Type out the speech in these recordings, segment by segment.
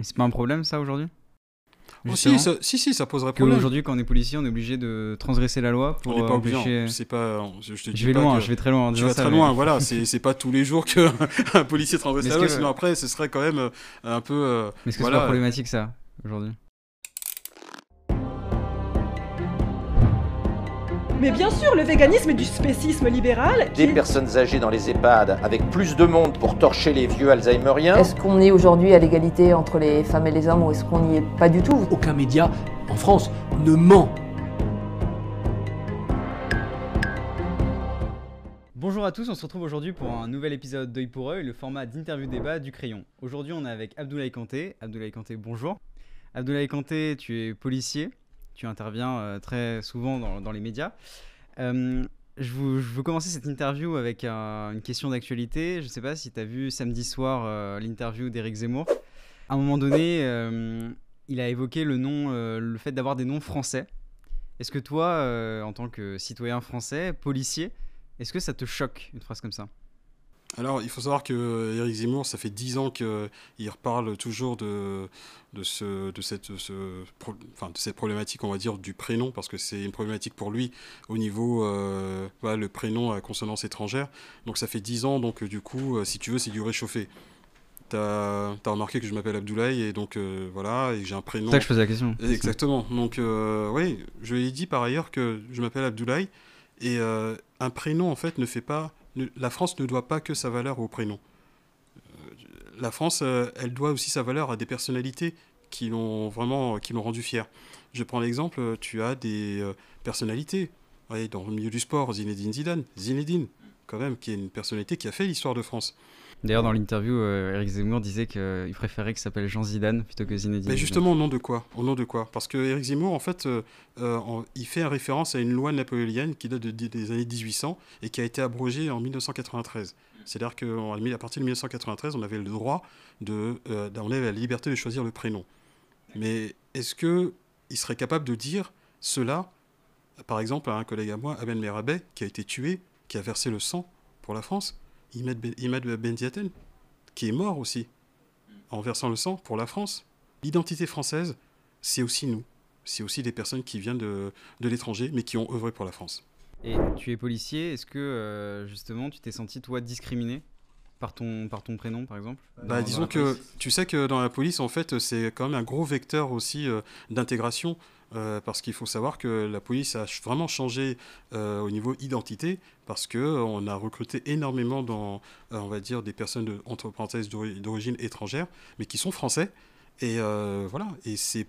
C'est pas un problème ça aujourd'hui? Oh, si, ça, si, si, ça poserait problème. Aujourd'hui, quand on est policier, on est obligé de transgresser la loi pour on n'est pas obligé. empêcher- C'est pas. Je, je te dis Je vais pas loin, que- je vais très loin. Tu vas ça, très mais- loin, voilà. C'est pas tous les jours qu'un policier transgresse la loi, que- sinon après, ce serait quand même euh, un peu. euh, Mais est-ce que Voilà. c'est pas problématique ça aujourd'hui? Mais bien sûr, le véganisme est du spécisme libéral. qui Des personnes âgées dans les EHPAD avec plus de monde pour torcher les vieux alzheimeriens. Est-ce qu'on est aujourd'hui à l'égalité entre les femmes et les hommes ou est-ce qu'on n'y est pas du tout? Aucun média en France ne ment. Bonjour à tous, on se retrouve aujourd'hui pour un nouvel épisode d'œil pour œil, le format d'interview débat du crayon. Aujourd'hui, on est avec Abdoulaye Kanté. Abdoulaye Kanté, bonjour. Abdoulaye Kanté, tu es policier, tu interviens euh, très souvent dans, les médias. Euh, je, vous- veux commencer cette interview avec un- une question d'actualité. Je ne sais pas si tu as vu samedi soir euh, l'interview d'Éric Zemmour. À un moment donné, il a évoqué le, nom, le fait d'avoir des noms français. Est-ce que toi, en tant que citoyen français, policier, est-ce que ça te choque, une phrase comme ça? Alors, il faut savoir que Eric Zemmour, ça fait 10 ans qu'il reparle toujours de, de, ce, de, cette, ce pro- enfin, de cette problématique, on va dire, du prénom, parce que c'est une problématique pour lui au niveau, euh, voilà, le prénom à consonance étrangère. Donc, ça fait 10 ans, donc euh, du coup, euh, si tu veux, c'est du réchauffé. T'as as remarqué que je m'appelle Abdoulaye, et donc euh, voilà, et j'ai un prénom. C'est ça que je posais la question. Exactement. Donc, euh, oui, je lui ai dit par ailleurs que je m'appelle Abdoulaye. Et euh, un prénom, en fait, ne fait pas. La France ne doit pas que sa valeur au prénom. Euh, la France, euh, elle doit aussi sa valeur à des personnalités qui l'ont vraiment qui l'ont rendu fier. Je prends l'exemple, euh, tu as des personnalités. Dans le milieu du sport, Zinedine Zidane. Zinedine, quand même, qui est une personnalité qui a fait l'histoire de France. D'ailleurs, dans l'interview, euh, Eric Zemmour disait qu'il préférait qu'il s'appelle Jean Zidane plutôt que Zinedine. Mais justement, au nom de quoi? Au nom de quoi? Parce que Éric Zemmour, en fait, euh, euh, en- il fait référence à une loi napoléonienne qui date de- des années 1800 et qui a été abrogée en 1993. C'est-à-dire qu'à partir de 1993, on avait le droit de, euh, on avait la liberté de choisir le prénom. Mais est-ce que il serait capable de dire cela, par exemple, à un collègue à moi, Abel Merabet, qui a été tué, qui a versé le sang pour la France, Imad Ben- qui est mort aussi en versant le sang pour la France. L'identité française, c'est aussi nous. C'est aussi des personnes qui viennent de, de l'étranger, mais qui ont œuvré pour la France. Et tu es policier, est-ce que euh, justement tu t'es senti toi discriminé? Par ton, par ton prénom par exemple Bah, Dans- disons que police tu sais que dans la police, en fait, c'est quand même un gros vecteur aussi euh, d'intégration, euh, parce qu'il faut savoir que la police a vraiment changé euh, au niveau identité, parce que euh, on a recruté énormément dans, euh, on va dire, des personnes de, entre parenthèses d'ori- d'origine étrangère, mais qui sont français. Et euh, voilà. Et c'est,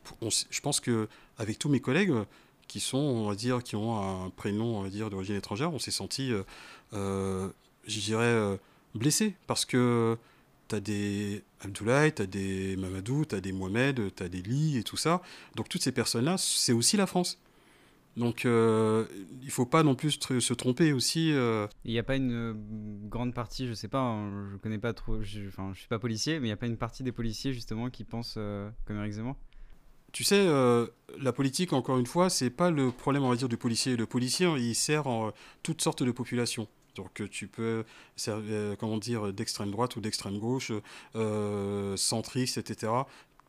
je pense que avec tous mes collègues euh, qui sont, on va dire, qui ont un prénom, on va dire, d'origine étrangère, on s'est senti, euh, euh, je dirais, euh, blessé, parce que T'as des Abdoulaye, t'as des Mamadou, t'as des Mohamed, t'as des Lee et tout ça. Donc toutes ces personnes-là, c'est aussi la France. Donc euh, il faut pas non plus tr- se tromper aussi. euh, Il n'y a pas une euh, grande partie, je sais pas, hein, je connais pas trop, je, enfin je suis pas policier, mais il n'y a pas une partie des policiers justement qui pensent euh, comme Eric Zemmour? Tu sais, euh, la politique, encore une fois, c'est pas le problème, on va dire, du policier. Le policier, il sert en euh, toutes sortes de populations. Donc euh, tu peux, ser- euh, comment dire, d'extrême droite ou d'extrême gauche, euh, centriste, etc.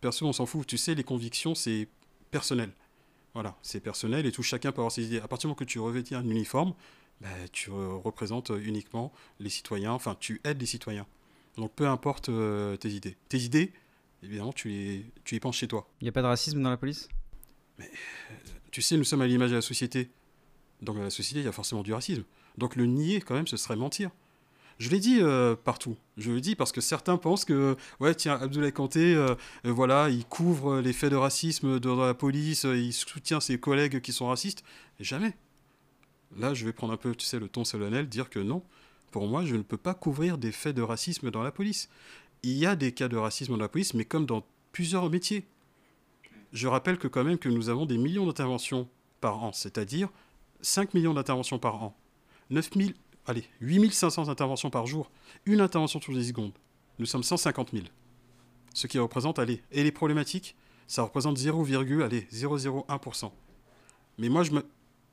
Perso, on s'en fout. Tu sais, les convictions, c'est personnel. Voilà, c'est personnel et tout chacun peut avoir ses idées. À partir du moment que tu revêtis un uniforme, bah, tu euh, représentes uniquement les citoyens, enfin tu aides les citoyens. Donc peu importe euh, tes idées. Tes idées, évidemment, tu les, tu les penses chez toi. Il n'y a pas de racisme dans la police? Tu sais, nous sommes à l'image de la société. Donc dans la société, il y a forcément du racisme. Donc le nier, quand même, ce serait mentir. Je l'ai dit euh, partout. Je le dis parce que certains pensent que, ouais, tiens, Abdoulaye Kanté, euh, euh, voilà, il couvre les faits de racisme dans la police, il soutient ses collègues qui sont racistes. Jamais. Là, je vais prendre un peu, tu sais, le ton solennel, dire que non, pour moi, je ne peux pas couvrir des faits de racisme dans la police. Il y a des cas de racisme dans la police, mais comme dans plusieurs métiers. Je rappelle que quand même que nous avons des millions d'interventions par an, c'est-à-dire 5 millions d'interventions par an, 9000, allez, 8500 interventions par jour, une intervention toutes les secondes. Nous sommes 150 000. Ce qui représente, allez, et les problématiques, ça représente 0, allez, 0,01%. Mais moi, je me,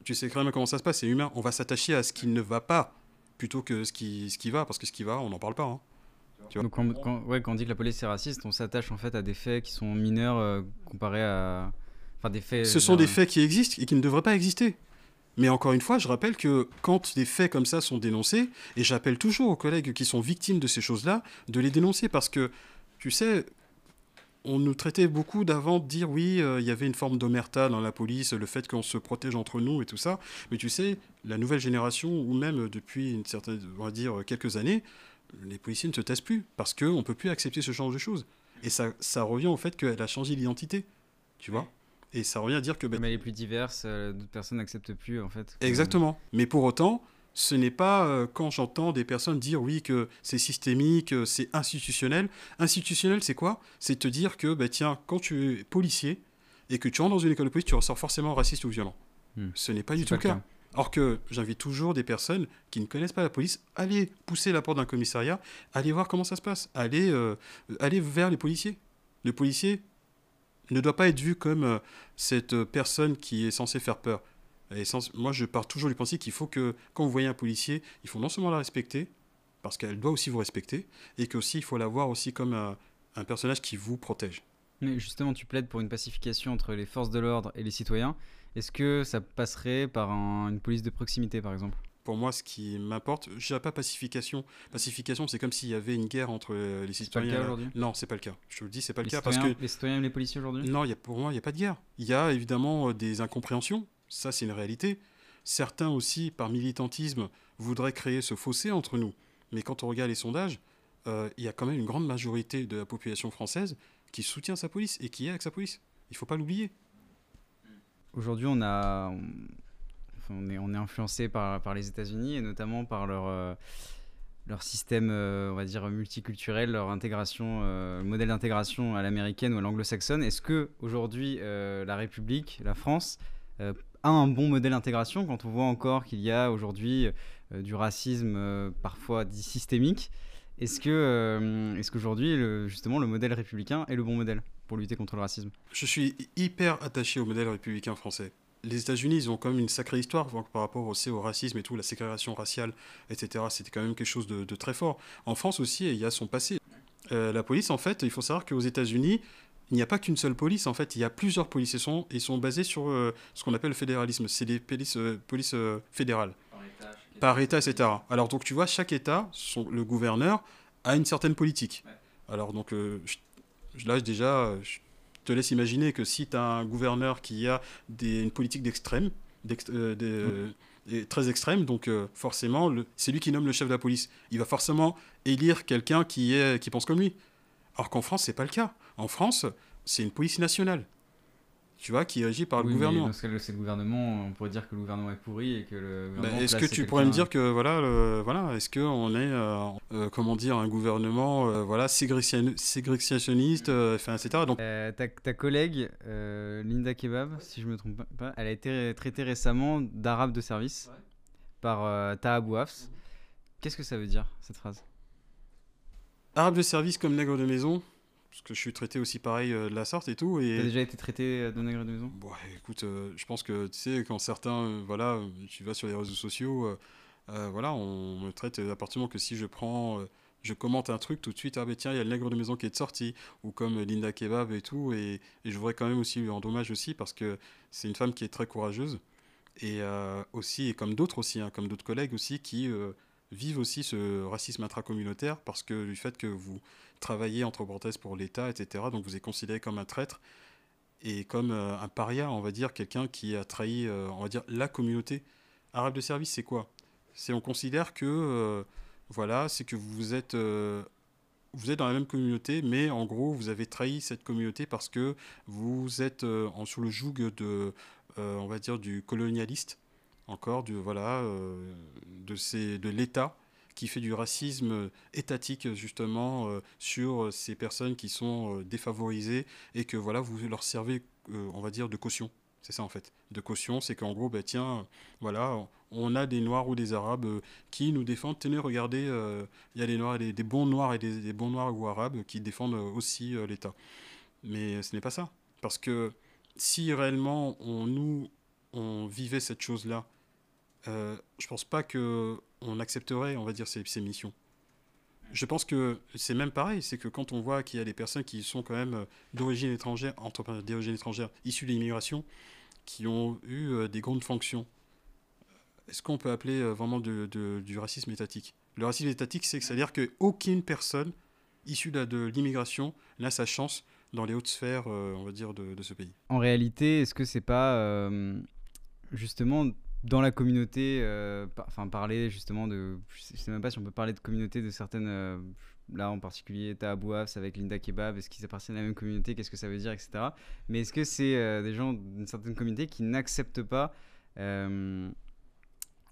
tu sais quand même comment ça se passe, c'est humain. On va s'attacher à ce qui ne va pas plutôt que ce qui, ce qui va, parce que ce qui va, on n'en parle pas. hein. Tu vois Donc quand, quand- ouais, quand on dit que la police est raciste, on s'attache en fait à des faits qui sont mineurs euh, comparés à... Enfin des faits... Ce sont euh, des faits qui existent et qui ne devraient pas exister. Mais encore une fois, je rappelle que quand des faits comme ça sont dénoncés, et j'appelle toujours aux collègues qui sont victimes de ces choses-là, de les dénoncer parce que, tu sais, on nous traitait beaucoup d'avant de dire oui, euh, il y avait une forme d'omerta dans la police, le fait qu'on se protège entre nous et tout ça. Mais tu sais, la nouvelle génération, ou même depuis une certaine, on va dire, quelques années, les policiers ne se taisent plus parce qu'on ne peut plus accepter ce genre de choses. Et ça, ça revient au fait qu'elle a changé d'identité, tu vois. Et ça revient à dire que... bah, Comme elle est plus diverse, euh, d'autres personnes n'acceptent plus en fait. Exactement. Mais pour autant, ce n'est pas euh, quand j'entends des personnes dire oui que c'est systémique, euh, c'est institutionnel. Institutionnel, c'est quoi? C'est te dire que bah, tiens, quand tu es policier et que tu rentres dans une école de police, tu ressors forcément raciste ou violent. Hmm. Ce n'est pas du tout pas le cas. Alors que j'invite toujours des personnes qui ne connaissent pas la police, allez pousser la porte d'un commissariat, allez voir comment ça se passe, allez, euh, allez vers les policiers. Le policier ne doit pas être vu comme euh, cette euh, personne qui est censée faire peur. Et sans- moi, je pars toujours du principe qu'il faut que, quand vous voyez un policier, il faut non seulement la respecter, parce qu'elle doit aussi vous respecter, et qu'aussi, il faut la voir aussi comme un, personnage qui vous protège. Mais justement, tu plaides pour une pacification entre les forces de l'ordre et les citoyens. Est-ce que ça passerait par un- une police de proximité par exemple? Pour moi, ce qui m'importe, je dirais pas pacification. Pacification, c'est comme s'il y avait une guerre entre euh, les pas le citoyens. cas aujourd'hui? Non, c'est pas le cas. Je te le dis, c'est pas le cas parce que les citoyens et les policiers aujourd'hui? Non, il y a, pour moi, il n'y a pas de guerre. Il y a évidemment euh, des incompréhensions. Ça, c'est une réalité. Certains aussi, par militantisme, voudraient créer ce fossé entre nous. Mais quand on regarde les sondages, euh, il y a quand même une grande majorité de la population française qui soutient sa police et qui est avec sa police. Il faut pas l'oublier. Aujourd'hui, on, a, on, est, est influencé par, les États-Unis et notamment par leur, euh, système, euh, on va dire, multiculturel, leur intégration, euh, le modèle d'intégration à l'américaine ou à l'anglo-saxonne. Est-ce que aujourd'hui, la République, la France, a un bon modèle d'intégration quand on voit encore qu'il y a aujourd'hui du racisme parfois dit systémique? Est-ce que, est-ce qu'aujourd'hui, justement, le modèle républicain est le bon modèle pour lutter contre le racisme? Je suis hyper attaché au modèle républicain français. Les États-Unis, ils ont quand même une sacrée histoire par par rapport aussi au racisme et tout, la ségrégation raciale, etc. C'était quand même quelque chose de, de très fort. En France aussi, il y a son passé. Euh, la police, en fait, il faut savoir qu'aux États-Unis, il n'y a pas qu'une seule police. En fait, il y a plusieurs polices. Ils sont, ils sont basés sur euh, ce qu'on appelle le fédéralisme. C'est des polices, euh, polices euh, fédérales. Par État, etc. Alors, donc, tu vois, chaque État, son- le gouverneur, a une certaine politique. Alors, donc, je- là, déjà, je te laisse imaginer que si tu as un gouverneur qui a des, une politique d'extrême, d'ext- euh, des, euh, très extrême, donc euh, forcément, c'est lui qui nomme le chef de la police. Il va forcément élire quelqu'un qui, est, qui pense comme lui. Alors qu'en France, c'est pas le cas. En France, c'est une police nationale. Tu vois, qui est régie par Oui, le mais gouvernement. Dans ce cas, c'est le gouvernement. On pourrait dire que le gouvernement est pourri et que le Bah, est-ce que tu pourrais me dire que voilà, le- voilà, est-ce que on est, euh, euh, comment dire, un gouvernement, euh, voilà, ségrégationniste, euh, enfin, etc. Donc, Euh, ta, ta collègue euh, Linda Kebab, si je me trompe pas, elle a été traitée récemment d'arabe de service par euh, Taha Bouafs. Qu'est-ce que ça veut dire cette phrase? Arabe de service comme nègre de maison, parce que je suis traité aussi pareil euh, de la sorte et tout, T'as et déjà été traité euh, de nègre de maison? Bon, écoute, euh, je pense que tu sais, quand certains, euh, voilà, tu vas sur les réseaux sociaux, voilà, on me traite à partir du moment que si je prends, je commente un truc tout de suite, ah ben tiens, il y a le nègre de maison qui est de sortie, ou comme Linda Kebab et tout, et, et je voudrais quand même aussi lui rendre hommage aussi, parce que c'est une femme qui est très courageuse, et aussi, et comme d'autres aussi, hein, comme d'autres collègues aussi, qui vivent aussi ce racisme intracommunautaire, parce que du fait que vous travaillez, entre parenthèses, pour l'État, etc., donc vous êtes considéré comme un traître, et comme euh, un paria, on va dire, quelqu'un qui a trahi, euh, on va dire, la communauté. Arabe de service, c'est quoi? C'est on considère que, euh, voilà, c'est que vous êtes, vous êtes dans la même communauté, mais en gros, vous avez trahi cette communauté parce que vous êtes en, sous le joug de, on va dire, du colonialiste, encore, du, voilà, euh, de, ces, de l'État qui fait du racisme étatique justement euh, sur ces personnes qui sont euh, défavorisées et que voilà vous leur servez on va dire de caution. C'est ça en fait. De caution c'est qu'en gros bah tiens voilà on a des noirs ou des arabes qui nous défendent. Tenez regardez il y a des noirs des, des bons noirs et des, des bons noirs ou arabes qui défendent aussi l'état. Mais ce n'est pas ça. Parce que si réellement on nous on vivait cette chose là euh, je pense pas que on accepterait on va dire ces, missions. Je pense que c'est même pareil, c'est que quand on voit qu'il y a des personnes qui sont quand même euh, d'origine étrangère, d'origine étrangère, issues de l'immigration, qui ont eu euh, des grandes fonctions, est-ce qu'on peut appeler euh, vraiment de, du racisme étatique? Le racisme étatique, c'est que c'est-à-dire qu'aucune personne issue de, l'immigration n'a sa chance dans les hautes sphères, on va dire, de, ce pays. En réalité, est-ce que c'est pas justement dans la communauté, euh, enfin parler justement de, je sais même pas si on peut parler de communauté de certaines, euh, là en particulier Tahabouafs avec Linda Kebab, est-ce qu'ils appartiennent à la même communauté, qu'est-ce que ça veut dire, etc. Mais est-ce que c'est euh, des gens d'une certaine communauté qui n'acceptent pas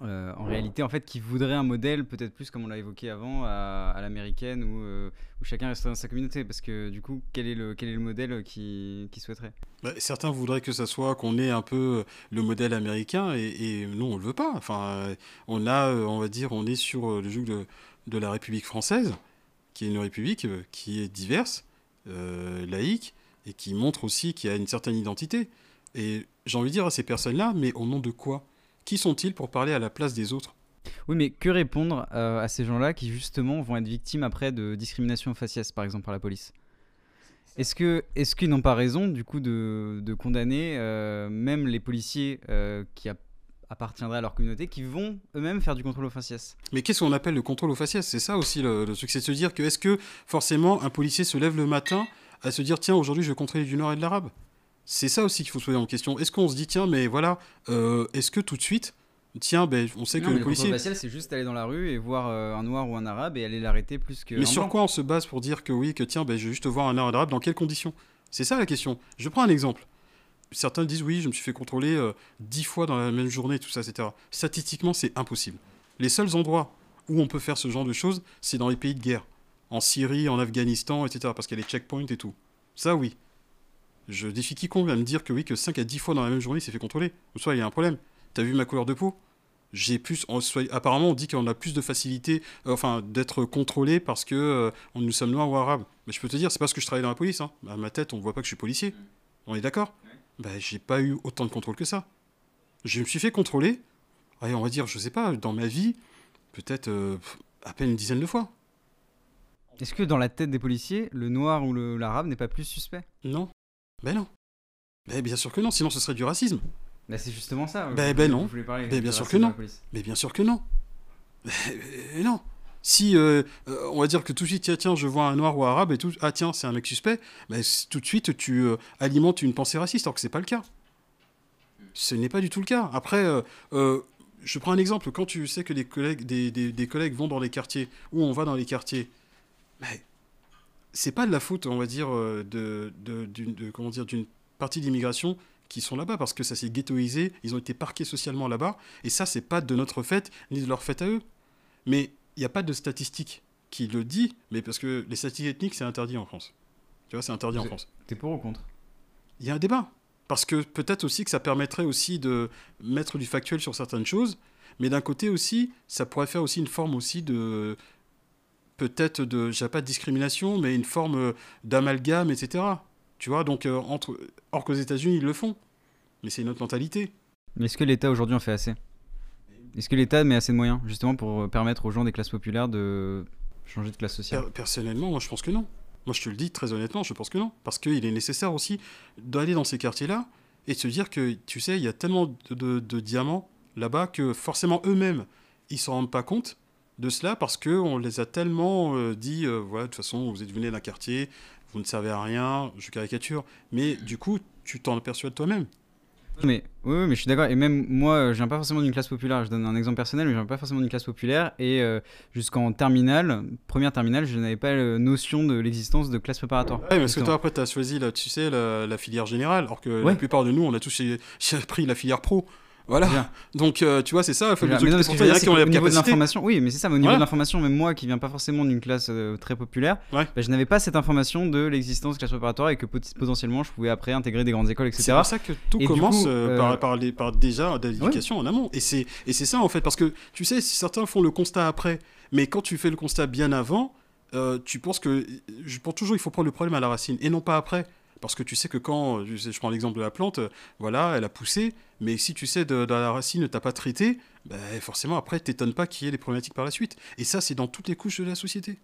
euh, euh, en réalité, en fait, qui voudraient un modèle peut-être plus comme on l'a évoqué avant à, l'américaine où, euh, où chacun reste dans sa communauté parce que du coup, quel est le, quel est le modèle qui, qui souhaiterait? Bah, certains voudraient que ça soit qu'on ait un peu le modèle américain et, et nous on le veut pas. Enfin, euh, on a, euh, on va dire, on est sur euh, le joug de, de la République française, qui est une république euh, qui est diverse, euh, laïque et qui montre aussi qu'il y a une certaine identité. Et j'ai envie de dire à ces personnes-là, mais au nom de quoi? Qui sont-ils pour parler à la place des autres? Oui, mais que répondre euh, à ces gens-là qui justement vont être victimes après de discrimination faciès, par exemple par la police? Est-ce que est-ce qu'ils n'ont pas raison du coup de, de condamner euh, même les policiers euh, qui app- appartiendraient à leur communauté, qui vont eux-mêmes faire du contrôle aux faciès? Mais qu'est-ce qu'on appelle le contrôle au faciès? C'est ça aussi le, le truc, c'est de se dire que est-ce que forcément un policier se lève le matin à se dire tiens aujourd'hui je vais contrôler du nord et de l'arabe C'est ça aussi qu'il faut se poser en question. Est-ce qu'on se dit tiens mais voilà, euh, est-ce que tout de suite, tiens ben on sait que Non, le le policier... faciès, c'est juste aller dans la rue et voir euh, un noir ou un arabe et aller l'arrêter plus que. Mais un sur blanc. quoi on se base pour dire que oui, que tiens ben je vais juste voir un nord et l'arabe, dans quelles conditions? C'est ça la question. Je prends un exemple. Certains disent oui, je me suis fait contrôler euh, dix fois dans la même journée, tout ça, etc. Statistiquement, c'est impossible. Les seuls endroits où on peut faire ce genre de choses, c'est dans les pays de guerre. En Syrie, en Afghanistan, etc. Parce qu'il y a les checkpoints et tout. Ça, oui. Je défie quiconque à me dire que oui, que 5 à 10 fois dans la même journée, il s'est fait contrôler. Ou soit il y a un problème. T'as vu ma couleur de peau? J'ai plus, on- soit- apparemment, on dit qu'on a plus de facilité, euh, enfin, d'être contrôlé parce que euh, nous sommes noirs ou arabes. Mais je peux te dire, c'est parce que je travaille dans la police. Hein. À ma tête, on voit pas que je suis policier. On est d'accord? Bah, j'ai pas eu autant de contrôle que ça. Je me suis fait contrôler. allez, on va dire, je sais pas, dans ma vie, peut-être euh, à peine une dizaine de fois. Est-ce que dans la tête des policiers, le noir ou le- l'arabe n'est pas plus suspect? Non. Ben non. Ben bien sûr que non, sinon ce serait du racisme. Bah, c'est justement ça. Ben- ben non. parler Ben, bien sûr que non. Mais bien sûr que non. Et non. Si euh, euh, on va dire que tout de suite, tiens, tiens, je vois un noir ou un arabe et tout, ah tiens, c'est un mec suspect, ben, tout de suite tu euh, alimentes une pensée raciste, alors que c'est pas le cas. Ce n'est pas du tout le cas. Après, euh, je prends un exemple. Quand tu sais que des collègues, des, des- des collègues vont dans les quartiers, ou on va dans les quartiers, ben, c'est pas de la faute, on va dire, euh, de, de, comment dire, d'une partie d'immigration qui sont là-bas parce que ça s'est ghettoisé, ils ont été parqués socialement là-bas, et ça, c'est pas de notre fait ni de leur fait à eux. Mais il n'y a pas de statistiques qui le dit, mais parce que les statistiques ethniques, c'est interdit en France. Tu vois, c'est interdit en France. T'es pour ou contre? Il y a un débat. Parce que peut-être aussi que ça permettrait aussi de mettre du factuel sur certaines choses, mais d'un côté aussi, ça pourrait faire aussi une forme aussi de peut-être de, je pas de discrimination, mais une forme euh, d'amalgame, etc. Tu vois, donc euh, entre, or qu'aux États-Unis ils le font, mais c'est une autre mentalité. Mais est-ce que l'État aujourd'hui en fait assez? Est-ce que l'État met assez de moyens justement pour euh, permettre aux gens des classes populaires de changer de classe sociale? Per- personnellement, moi je pense que non. Moi je te le dis très honnêtement, je pense que non. Parce qu'il est nécessaire aussi d'aller dans ces quartiers-là et de se dire que, tu sais, il y a tellement de, de- de diamants là-bas que forcément eux-mêmes, ils s'en rendent pas compte de cela parce qu'on les a tellement euh, dit, euh, voilà, de toute façon, vous êtes venu d'un quartier, vous ne servez à rien, je caricature. Mais du coup, tu t'en persuades toi-même. Mais oui, oui, mais je suis d'accord. Et même moi, je viens pas forcément d'une classe populaire. Je donne un exemple personnel, mais je viens pas forcément d'une classe populaire. Et euh, jusqu'en terminale, première terminale, je n'avais pas la notion de l'existence de classe préparatoire. Ouais, parce que toi, après, tu as choisi, là, tu sais, la, la filière générale, alors que Ouais. la plupart de nous, on a tous pris la filière pro. Voilà. Bien. Donc, euh, tu vois, c'est ça. Mais non, veux il y a qui ont qu'au la niveau de capacité. l'information, oui, mais c'est ça, mais au niveau de l'information, même moi qui viens pas forcément d'une classe euh, très populaire, Ouais. bah, je n'avais pas cette information de l'existence de classe préparatoire et que pot- potentiellement je pouvais après intégrer des grandes écoles, etc. C'est pour ça que tout Et commence coup, euh, par, par, les- par déjà de l'éducation en amont. Et c'est et c'est ça, en fait, parce que tu sais, certains font le constat après, mais quand tu fais le constat bien avant, tu penses que. Je pense toujours il faut prendre le problème à la racine et non pas après. Parce que tu sais que quand, je, prends l'exemple de la plante, voilà, elle a poussé, mais si tu sais de, de la racine, t'as pas traité, ben, forcément après, t'étonnes pas qu'il y ait des problématiques par la suite. Et ça, c'est dans toutes les couches de la société.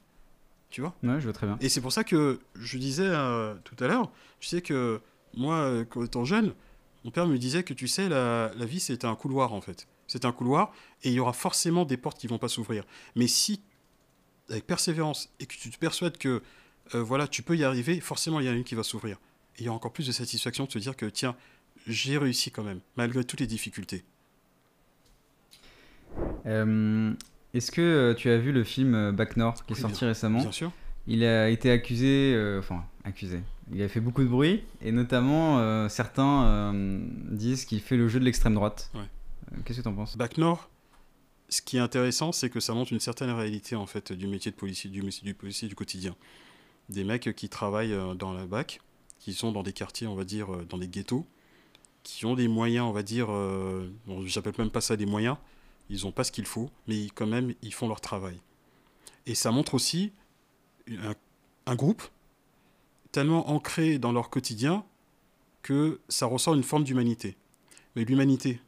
Tu vois? Ouais, je vois très bien. Et c'est pour ça que je disais euh, tout à l'heure, je sais que moi, euh, quand étant jeune, mon père me disait que tu sais, la, la vie c'est un couloir en fait. C'est un couloir et il y aura forcément des portes qui vont pas s'ouvrir. Mais si, avec persévérance, et que tu te persuades que euh, voilà, tu peux y arriver, forcément il y en a une qui va s'ouvrir. Et il y a encore plus de satisfaction de se dire que tiens, j'ai réussi quand même, malgré toutes les difficultés. Euh, Est-ce que euh, tu as vu le film Back North qui est sorti récemment? Bien sûr. Il a été accusé, euh, enfin accusé. Il a fait beaucoup de bruit et notamment euh, certains disent qu'il fait le jeu de l'extrême droite. Ouais. Qu'est-ce que tu en penses? Bac Nord, ce qui est intéressant, c'est que ça montre une certaine réalité en fait du métier de policier, du métier du policier du quotidien. Des mecs qui travaillent euh, dans la BAC, qui sont dans des quartiers, on va dire, euh, dans des ghettos, qui ont des moyens, on va dire, euh, bon, j'appelle même pas ça des moyens, ils n'ont pas ce qu'il faut, mais quand même, ils font leur travail. Et ça montre aussi un groupe tellement ancré dans leur quotidien que ça ressort une forme d'humanité. Mais l'humanité,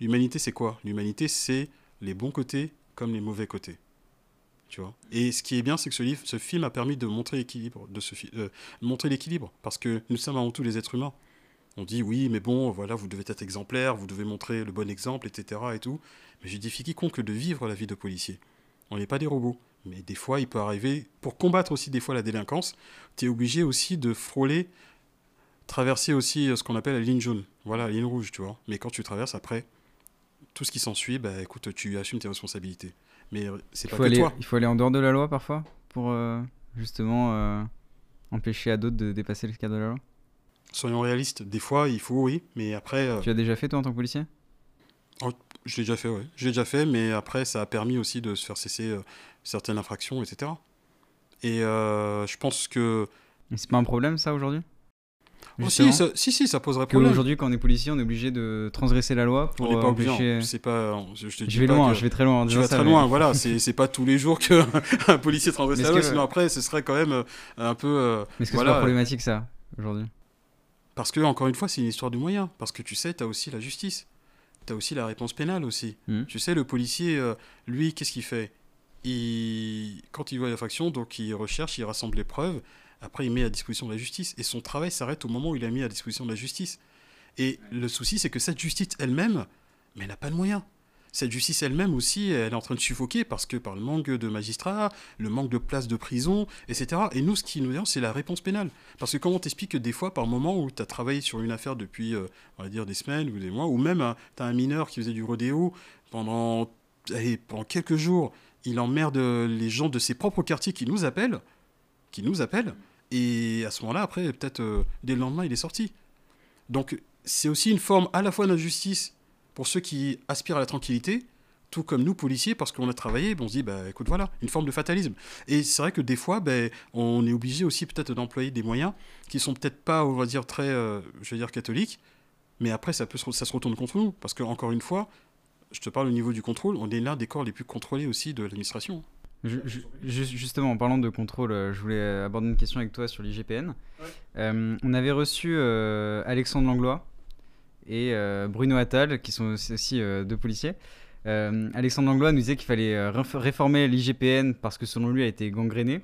L'humanité, c'est quoi? L'humanité, c'est les bons côtés comme les mauvais côtés. Et ce qui est bien, c'est que ce, livre, ce film a permis de euh, montrer l'équilibre, parce que nous sommes avant tout les êtres humains. On dit oui, mais bon, voilà, vous devez être exemplaire, vous devez montrer le bon exemple, etc. Et tout. Mais je défie quiconque de vivre la vie de policier. On n'est pas des robots. Mais des fois, il peut arriver, pour combattre aussi des fois la délinquance, tu es obligé aussi de frôler, traverser aussi euh, ce qu'on appelle la ligne jaune. Voilà, la ligne rouge, tu vois. Mais quand tu traverses après, tout ce qui s'ensuit, bah écoute, tu assumes tes responsabilités. Mais euh, c'est il pas faut, que aller, toi. il faut aller en dehors de la loi parfois pour euh, justement euh, empêcher à d'autres de dépasser le cadre de la loi? Soyons réalistes. Des fois, il faut, oui, mais après, euh, Tu as déjà fait toi en tant que policier? Je l'ai déjà fait, ouais. Je l'ai déjà fait, mais après, ça a permis aussi de se faire cesser certaines infractions, etc. Et je pense que. C'est pas un problème ça aujourd'hui? Oh, si, ça, si, si, ça poserait que problème. aujourd'hui quand on est policier on est obligé de transgresser la loi pour On n'est pas empêcher... C'est pas. Je, je te dis Je vais pas loin, que- je vais très loin. Tu disant vas ça, très mais- loin, voilà. C'est pas tous les jours qu'un policier transgresse la loi, que- sinon après, ce serait quand même euh, un peu. euh, Mais est-ce que Voilà. c'est pas problématique ça aujourd'hui? Parce que, encore une fois, c'est une histoire de moyens. Parce que tu sais, tu as aussi la justice. Tu as aussi la réponse pénale aussi. Mhm. Tu sais, le policier, euh, lui, qu'est-ce qu'il fait? Il... Quand il voit l'infraction, donc il recherche, il rassemble les preuves. Après, il met à disposition de la justice. Et son travail s'arrête au moment où il a mis à disposition de la justice. Et le souci, c'est que cette justice elle-même, mais n'a pas de moyens. Cette justice elle-même aussi, elle est en train de suffoquer parce que par le manque de magistrats, le manque de places de prison, etc. Et nous, ce qui nous vient, c'est la réponse pénale. Parce que comment t'expliques que des fois, par moment où tu as travaillé sur une affaire depuis, euh, on va dire, des semaines ou des mois, ou même tu as un mineur qui faisait du rodéo pendant, pendant quelques jours, il emmerde les gens de ses propres quartiers qui nous appellent, qui nous appellent, et à ce moment-là, après, peut-être euh, dès le lendemain, il est sorti. Donc, c'est aussi une forme à la fois d'injustice pour ceux qui aspirent à la tranquillité, tout comme nous, policiers, parce qu'on a travaillé, on se dit, bah, écoute, voilà, une forme de fatalisme. Et c'est vrai que des fois, ben, on est obligé aussi peut-être d'employer des moyens qui sont peut-être pas, on va dire, très, euh, je dire, catholiques, mais après, ça, peut se, ça se retourne contre nous, parce que encore une fois, je te parle au niveau du contrôle, on est l'un des corps les plus contrôlés aussi de l'administration. Je- je- ju- justement, en parlant de contrôle, euh, je voulais euh, aborder une question avec toi sur l'IGPN. Euh, on avait reçu euh, Alexandre Langlois et euh, Bruno Attal, qui sont aussi, aussi, deux policiers. Alexandre Langlois nous disait qu'il fallait réf- réformer l'IGPN parce que selon lui, elle a été gangrénée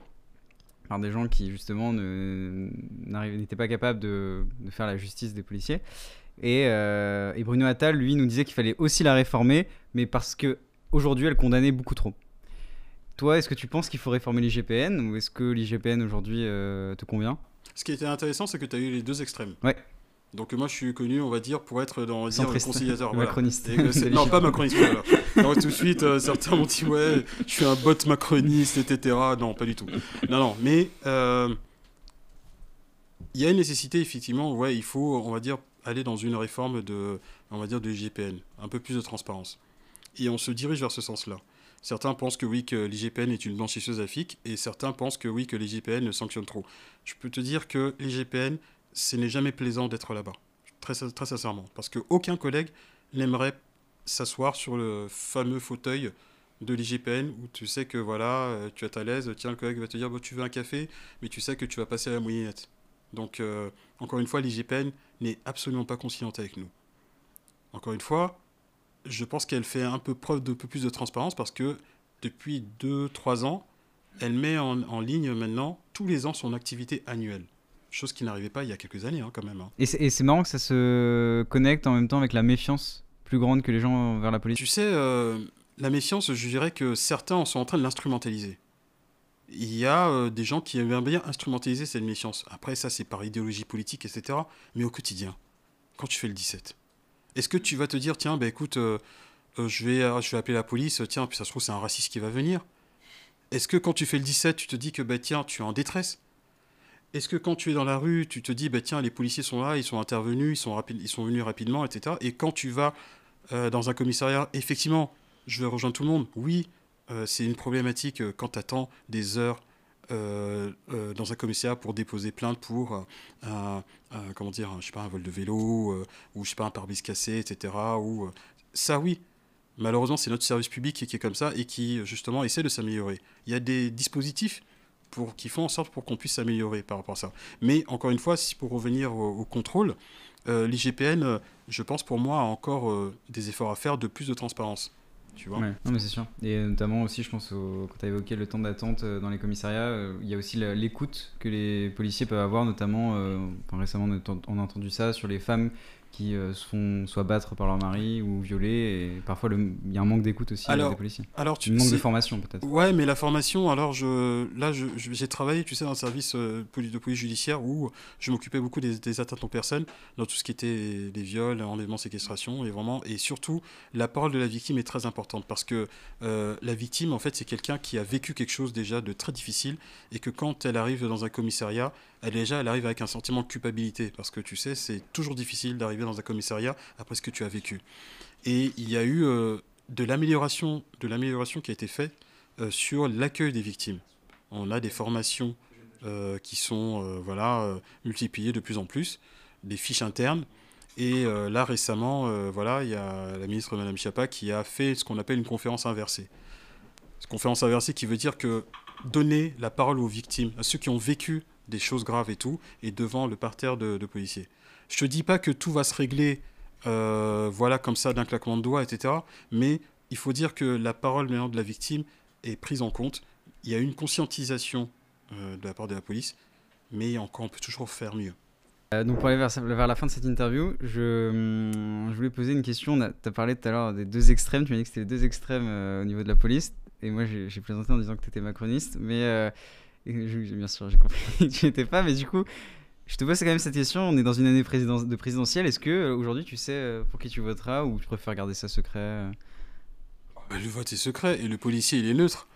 par des gens qui justement n'étaient pas capables de, de faire la justice des policiers. Et, et Bruno Attal, lui, nous disait qu'il fallait aussi la réformer, mais parce que aujourd'hui, elle condamnait beaucoup trop. Toi, est-ce que tu penses qu'il faut réformer l'IGPN ou est-ce que l'IGPN aujourd'hui euh, te convient? Ce qui était intéressant, c'est que tu as eu les deux extrêmes. Ouais. Donc moi, je suis connu, on va dire, pour être dans dire, conciliateur. voilà. Macroniste. Et c'est- non, pas macroniste. Voilà. Alors, tout de suite, euh, certains m'ont dit ouais, je suis un bot macroniste, etc. Non, pas du tout. Non, non, mais euh, il y a une nécessité effectivement. Ouais, il faut, on va dire, aller dans une réforme de, on va dire, de l'IGPN, un peu plus de transparence. Et on se dirige vers ce sens-là. Certains pensent que oui, que l'IGPN est une blanchisseuse à et certains pensent que oui, que l'IGPN sanctionne trop. Je peux te dire que l'IGPN, ce n'est jamais plaisant d'être là-bas, très, très sincèrement, parce qu'aucun collègue n'aimerait s'asseoir sur le fameux fauteuil de l'IGPN où tu sais que voilà, euh, tu es à l'aise, tiens, le collègue va te dire, Bon, tu veux un café, mais tu sais que tu vas passer à la moulinette. Donc, euh, encore une fois, l'IGPN n'est absolument pas conciliante avec nous. Encore une fois, je pense qu'elle fait un peu preuve de peu plus de transparence parce que depuis 2-3 ans, elle met en, en ligne maintenant tous les ans son activité annuelle. Chose qui n'arrivait pas il y a quelques années hein, quand même. hein. Et c'est- marrant que ça se connecte en même temps avec la méfiance plus grande que les gens vers la police. Tu sais, euh, la méfiance, je dirais que certains en sont en train de l'instrumentaliser. Il y a euh, des gens qui aiment bien instrumentaliser cette méfiance. Après, ça, c'est par idéologie politique, etc. Mais au quotidien, quand tu fais le 17, est-ce que tu vas te dire, tiens, bah, écoute, euh, euh, je, vais, euh, je vais appeler la police, tiens, puis ça se trouve, c'est un raciste qui va venir Est-ce que quand tu fais le 17, tu te dis que, bah, tiens, tu es en détresse? Est-ce que quand tu es dans la rue, tu te dis, bah, tiens, les policiers sont là, ils sont intervenus, ils sont, venus rapidement, etc. Et quand tu vas dans un commissariat, effectivement, je vais rejoindre tout le monde? Oui, c'est une problématique quand tu attends des heures dans un commissariat pour déposer plainte pour euh, un, un- comment dire, je sais pas, un vol de vélo euh, ou je sais pas, un pare-brise cassé, etc. Ou, euh, ça, oui. Malheureusement, c'est notre service public qui, est comme ça et qui, justement, essaie de s'améliorer. Il y a des dispositifs pour, qui font en sorte pour qu'on puisse s'améliorer par rapport à ça. Mais, encore une fois, si pour revenir au, contrôle, euh, l'IGPN, euh, je pense pour moi, a encore euh, des efforts à faire de plus de transparence. Tu vois non mais c'est sûr. Et notamment aussi, je pense, quand tu as évoqué le temps d'attente euh, dans les commissariats, euh, il y a aussi l'écoute que les policiers peuvent avoir, notamment, euh, récemment on a entendu ça sur les femmes qui euh, se font soit battre par leur mari ou violer, et parfois il y a un manque d'écoute aussi euh, Alors, des policiers. Alors, tu Un manque de formation peut-être. Ouais, mais la formation, alors je, là, je- je- j'ai travaillé, tu sais, dans un service euh, de police judiciaire où je m'occupais beaucoup des, des atteintes aux personnes, dans tout ce qui était les viols, enlèvement, séquestration, et vraiment, et surtout, la parole de la victime est très importante parce que euh, la victime, en fait, c'est quelqu'un qui a vécu quelque chose déjà de très difficile et que quand elle arrive dans un commissariat, elle déjà, elle arrive avec un sentiment de culpabilité parce que tu sais, c'est toujours difficile d'arriver dans un commissariat après ce que tu as vécu. Et il y a eu euh, de l'amélioration, de l'amélioration qui a été faite euh, sur l'accueil des victimes. On a des formations euh, qui sont voilà, multipliées de plus en plus, des fiches internes. Et là, récemment, voilà, il y a la ministre Madame Chiappa qui a fait ce qu'on appelle une conférence inversée. Cette conférence inversée qui veut dire que donner la parole aux victimes, à ceux qui ont vécu des choses graves et tout, et devant le parterre de, policiers. Je te dis pas que tout va se régler, euh, voilà, comme ça, d'un claquement de doigts, etc. Mais il faut dire que la parole de la victime est prise en compte. Il y a une conscientisation euh, de la part de la police, mais encore on peut toujours faire mieux. Euh, donc pour aller vers, la fin de cette interview, je, hum, voulais poser une question. Tu as parlé tout à l'heure des deux extrêmes, tu m'as dit que c'était les deux extrêmes au niveau de la police. Et moi j'ai plaisanté en disant que tu étais macroniste, mais et je- bien sûr j'ai compris que tu n'étais pas. Mais du coup, je te pose quand même cette question. On est dans une année présidence- de présidentielle. Est-ce que euh, aujourd'hui tu sais euh, pour qui tu voteras ou tu préfères garder ça secret euh Bah, le vote est secret et le policier il est neutre.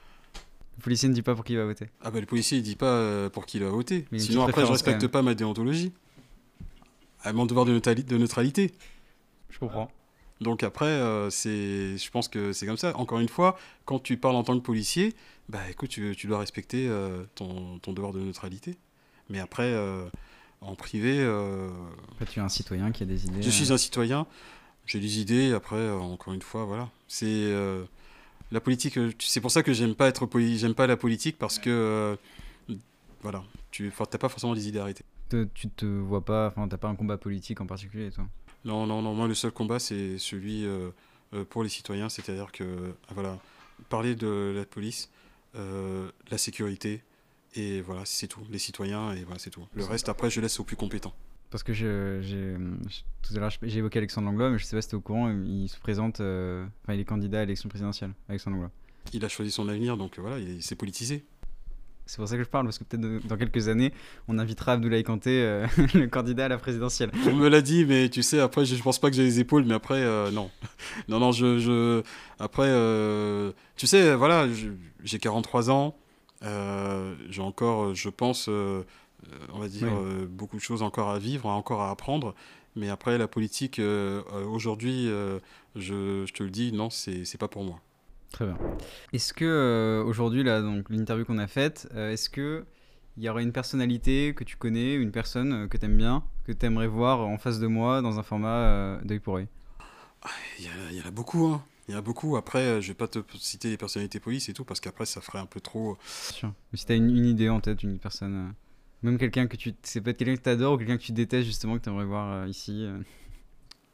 Le policier ne dit pas pour qui il va voter. Ah bah le policier il dit pas pour qui il va voter. Mais Sinon après je respecte pas ma déontologie. À mon devoir de neutralité. Je comprends. Donc après, euh, c'est, je pense que c'est comme ça. Encore une fois, quand tu parles en tant que policier, bah écoute, tu, tu dois respecter euh, ton, ton devoir de neutralité. Mais après, euh, en privé, Après tu es un citoyen qui a des idées. je suis un citoyen, j'ai des idées. Après, encore une fois, voilà, c'est la politique. C'est pour ça que j'aime pas être poli- j'aime pas la politique parce que voilà, tu n'as pas forcément des idées arrêtées. tu te vois pas, enfin t'as pas un combat politique en particulier toi? Non, non, non, moi le seul combat c'est celui euh, euh, pour les citoyens, c'est-à-dire que ah, voilà, parler de la police, euh, la sécurité, et voilà, c'est tout, les citoyens, et voilà, c'est tout. Le reste après je laisse aux plus compétents. Parce que je- tout à l'heure j'ai évoqué Alexandre Langlois, mais je sais pas si t'es au courant, il se présente, euh, enfin il est candidat à l'élection présidentielle, Alexandre Langlois. Il a choisi son avenir, donc euh, voilà, il, il s'est politisé. C'est pour ça que je parle, parce que peut-être dans quelques années, on invitera Abdoulaye Kanté, euh, le candidat à la présidentielle. On me l'a dit, mais tu sais, après je, je pense pas que j'ai les épaules, mais après, euh, non. non, non, je... je après, euh, tu sais, voilà, j'ai 43 ans, j'ai encore, je pense, on va dire, Oui. beaucoup de choses encore à vivre, encore à apprendre. Mais après, la politique, aujourd'hui, je, je te le dis, non, c'est pas pour moi. Très bien. Est-ce que euh, aujourd'hui, là, donc l'interview qu'on a faite, euh, est-ce que il y aurait une personnalité que tu connais, une personne euh, que t'aimes bien, que t'aimerais voir en face de moi dans un format euh, d'œil pour œil? Il y, a- il y en a beaucoup, hein. Il y en a beaucoup. Après, je vais pas te citer les personnalités police et tout, parce qu'après, ça ferait un peu trop. Bien sûr. Mais si t'as une, une idée en tête, une personne, euh, même quelqu'un que tu, c'est peut-être quelqu'un que t'adores ou quelqu'un que tu détestes justement que t'aimerais voir euh, ici. euh.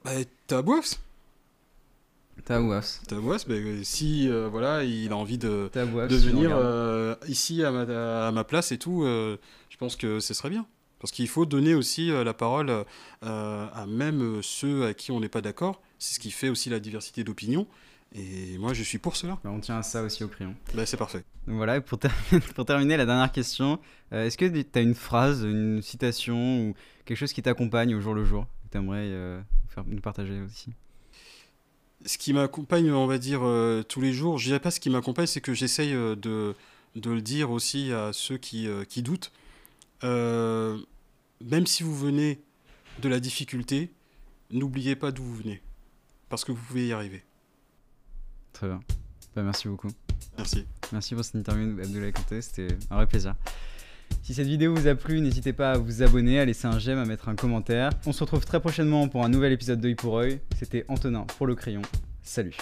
Bah, t'as Bois Taouas. Taouas, mais si euh, voilà, il a envie de, Taouas, de venir euh, ici à ma, à ma place et tout, euh, je pense que ce serait bien. Parce qu'il faut donner aussi euh, la parole euh, à même euh, ceux à qui on n'est pas d'accord. C'est ce qui fait aussi la diversité d'opinion. Et moi, je suis pour cela. Bah, on tient à ça aussi au crayon. Bah, c'est parfait. Donc voilà, pour, terminer, pour terminer, la dernière question, euh, est-ce que tu as une phrase, une citation ou quelque chose qui t'accompagne au jour le jour que tu aimerais faire, nous partager aussi? Ce qui m'accompagne, on va dire, euh, tous les jours, je dirais pas ce qui m'accompagne, c'est que j'essaye euh, de, de le dire aussi à ceux qui, euh, qui doutent. Même si vous venez de la difficulté, n'oubliez pas d'où vous venez. Parce que vous pouvez y arriver. Très bien. Bah, merci beaucoup. Merci. Merci pour cette interview, Abdoulaye Kanté, c'était un vrai plaisir. Si cette vidéo vous a plu, n'hésitez pas à vous abonner, à laisser un j'aime, à mettre un commentaire. On se retrouve très prochainement pour un nouvel épisode d'œil pour œil. C'était Antonin pour le crayon. Salut